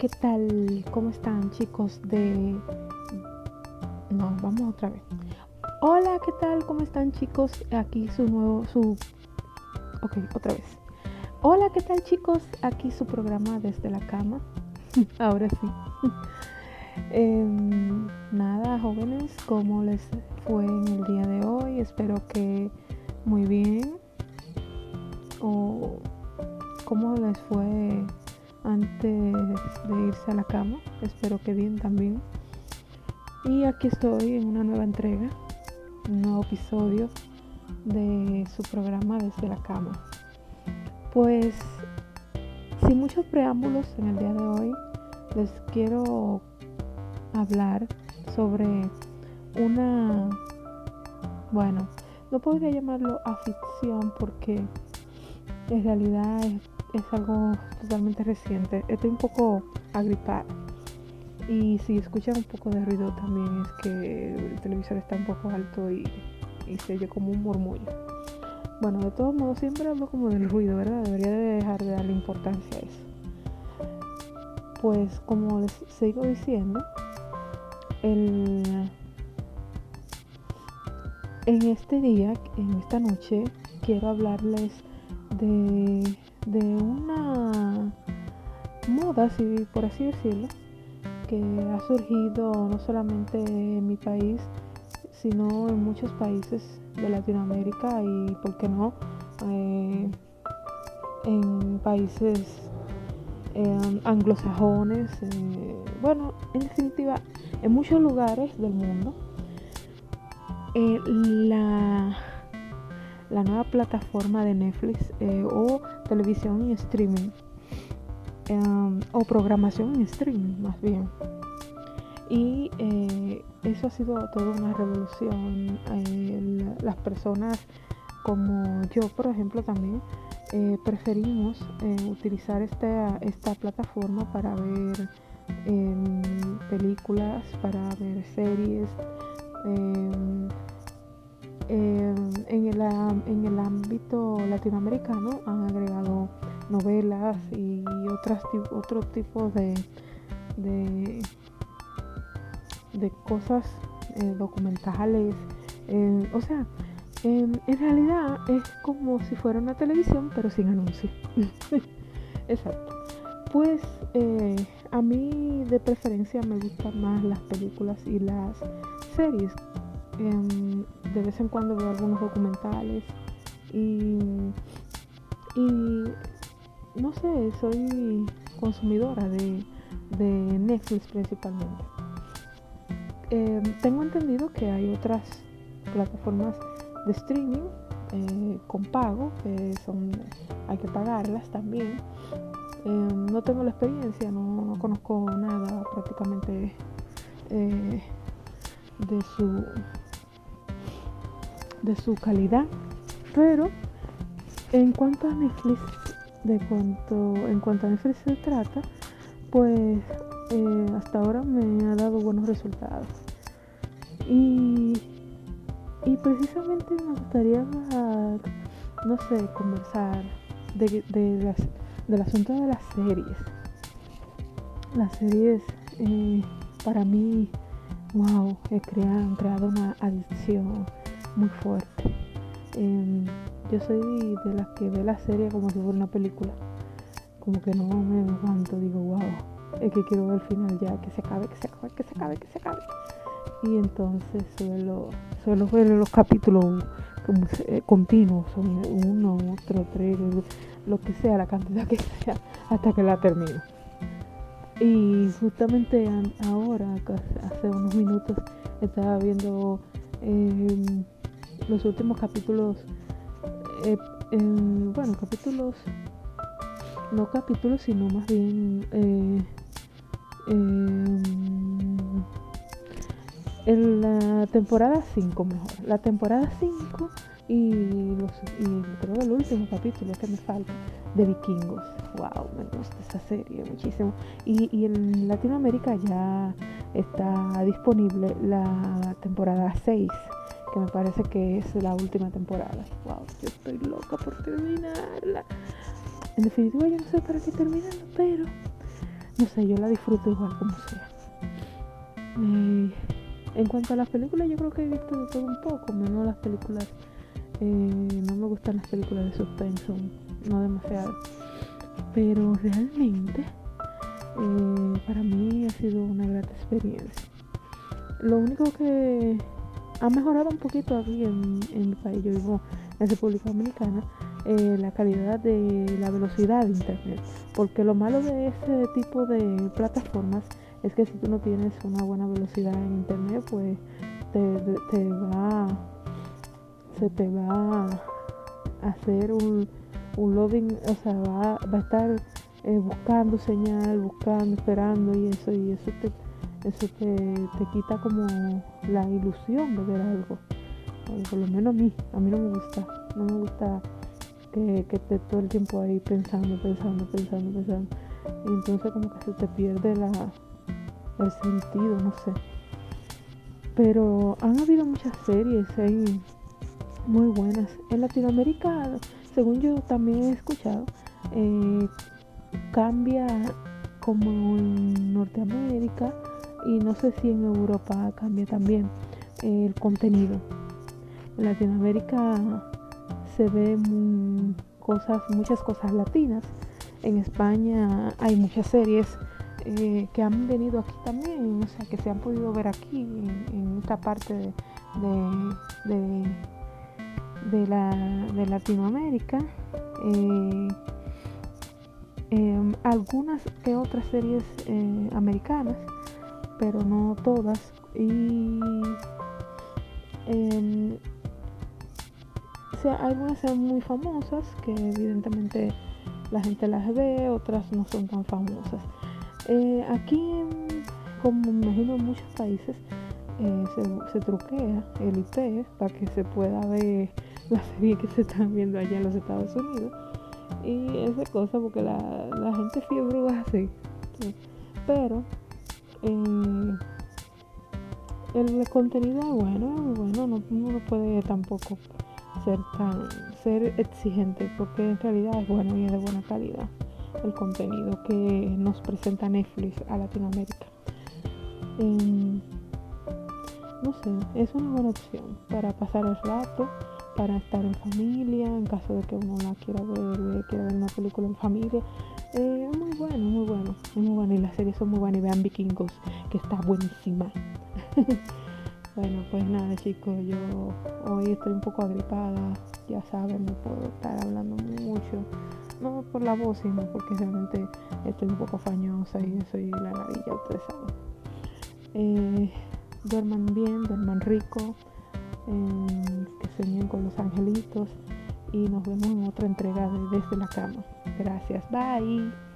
¿qué tal? ¿Cómo están chicos de... No, vamos otra vez. Hola, ¿qué tal? ¿Cómo están chicos? Aquí su nuevo, su... Ok, otra vez. Hola, ¿qué tal chicos? Aquí su programa desde la cama. Ahora sí. Em, nada, jóvenes, ¿cómo les fue en el día de hoy? Espero que muy bien. ¿O cómo les fue antes de irse a la cama? Espero que bien también. Y aquí estoy en una nueva entrega, un nuevo episodio de su programa desde la cama. Pues sin muchos preámbulos en el día de hoy, les quiero hablar sobre una, bueno, no podría llamarlo afición porque en realidad es, algo totalmente reciente. Estoy un poco agripada. Y si escuchan un poco de ruido también es que el televisor está un poco alto y, y se oye como un murmullo. Bueno, de todos modos siempre hablo como del ruido, ¿verdad? Debería de dejar de darle importancia a eso. Pues como les sigo diciendo, el, en este día, en esta noche, quiero hablarles de, de una moda, si, por así decirlo, que ha surgido no solamente en mi país, sino en muchos países de Latinoamérica y, ¿por qué no?, eh, en países eh, anglosajones, eh, bueno, en definitiva, en muchos lugares del mundo, eh, la, la, nueva plataforma de Netflix o televisión y streaming, o programación en streaming más bien. Y eso ha sido toda una revolución. las personas como yo, por ejemplo, también eh, preferimos eh, utilizar esta, esta plataforma para ver em, películas, para ver series. Em, en, el, en, el, ámbito latinoamericano han agregado novelas y otras, otro tipo de, de, cosas eh, documentales. o sea, en realidad es como si fuera una televisión, pero sin anuncios. Exacto. Pues eh, a mí de preferencia me gustan más las películas y las series. Em, de vez en cuando veo algunos documentales y, y no sé, soy consumidora de, Netflix principalmente. Em, tengo entendido que hay otras plataformas de streaming eh, con pago, que son, hay que pagarlas también. Em, no tengo la experiencia, no, conozco nada prácticamente eh, de su de su calidad, pero en cuanto a Netflix, de cuanto en cuanto a Netflix se trata, pues eh, hasta ahora me ha dado buenos resultados. Y y precisamente me gustaría, no sé, conversar de, las, del asunto de las series. Las series eh, para mí, wow, he creado, han creado una adicción muy fuerte. Em, yo soy de las que ve la serie como si fuera una película. Como que no me aguanto, digo, wow, es que quiero ver el final ya, que se acabe, que se acabe, que se acabe, que se acabe y entonces suelo, suelo ver los capítulos como eh, continuos, uno, otro, tres, lo que sea, la cantidad que sea, hasta que la termino. Y justamente ahora, hace unos minutos, estaba viendo em, los últimos capítulos, eh, bueno, capítulos, no capítulos, sino más bien... Eh, em, en la temporada 5 mejor. La temporada 5 y, los, y creo el último capítulo que me falta de vikingos. Wow, me gusta esa serie muchísimo. Y, y en Latinoamérica ya está disponible la temporada 6, que me parece que es la última temporada. Wow, yo estoy loca por terminarla. En definitiva, yo no sé para qué terminarlo, pero no sé, yo la disfruto igual como sea. Eh, en cuanto a las películas, yo creo que he visto de todo un poco, menos las películas. Eh, no me gustan las películas de suspenso, no demasiado. Pero realmente, eh, para mí ha sido una gran experiencia. Lo único que ha mejorado un poquito aquí en, en mi país, yo vivo en República Dominicana, eh, la calidad de la velocidad de internet. Porque lo malo de ese tipo de plataformas es que si tú no tienes una buena velocidad en internet, pues te, va se te va a hacer un, un loading, o sea, va, va a estar eh, buscando señal, buscando, esperando y eso, y eso te, eso te, te quita como la ilusión de ver algo. por lo menos a mí, a mí no me gusta, no me gusta que, que esté todo el tiempo ahí pensando, pensando, pensando, pensando. Y entonces como que se te pierde la, el sentido, no sé. Pero han habido muchas series ahí muy buenas. En Latinoamérica, según yo también he escuchado, eh, cambia como en Norteamérica y no sé si en Europa cambia también el contenido. En Latinoamérica se ven cosas, muchas cosas latinas. En España hay muchas series eh, que han venido aquí también, o sea, que se han podido ver aquí en, esta parte de, de, la, de Latinoamérica. Eh, em, algunas que otras series eh, americanas, pero no todas. Y em, algunas son muy famosas, que evidentemente la gente las ve, otras no son tan famosas. Eh, aquí, como me imagino en muchos países, eh, se, truquea el IP para que se pueda ver la serie que se están viendo allá en los Estados Unidos. Y esa cosa, porque la, gente fiebre así. Pero eh, el contenido es bueno, bueno, no, uno no puede tampoco ser tan ser exigente porque en realidad es bueno y es de buena calidad el contenido que nos presenta Netflix a Latinoamérica. Em, no sé es una buena opción para pasar el rato para estar en familia en caso de que uno la quiera ver quiera ver una película en familia eh, muy bueno muy bueno muy bueno y las series son muy buenas y vean Vikingos que está buenísima Bueno, pues nada chicos, yo hoy estoy un poco agripada, ya saben, no puedo estar hablando mucho, no por la voz, sino porque realmente estoy un poco fañosa y soy la garilla, ustedes saben. Eh, duerman bien, duerman rico, eh, que sueñen con los angelitos y nos vemos en otra entrega de Desde la Cama. Gracias, bye.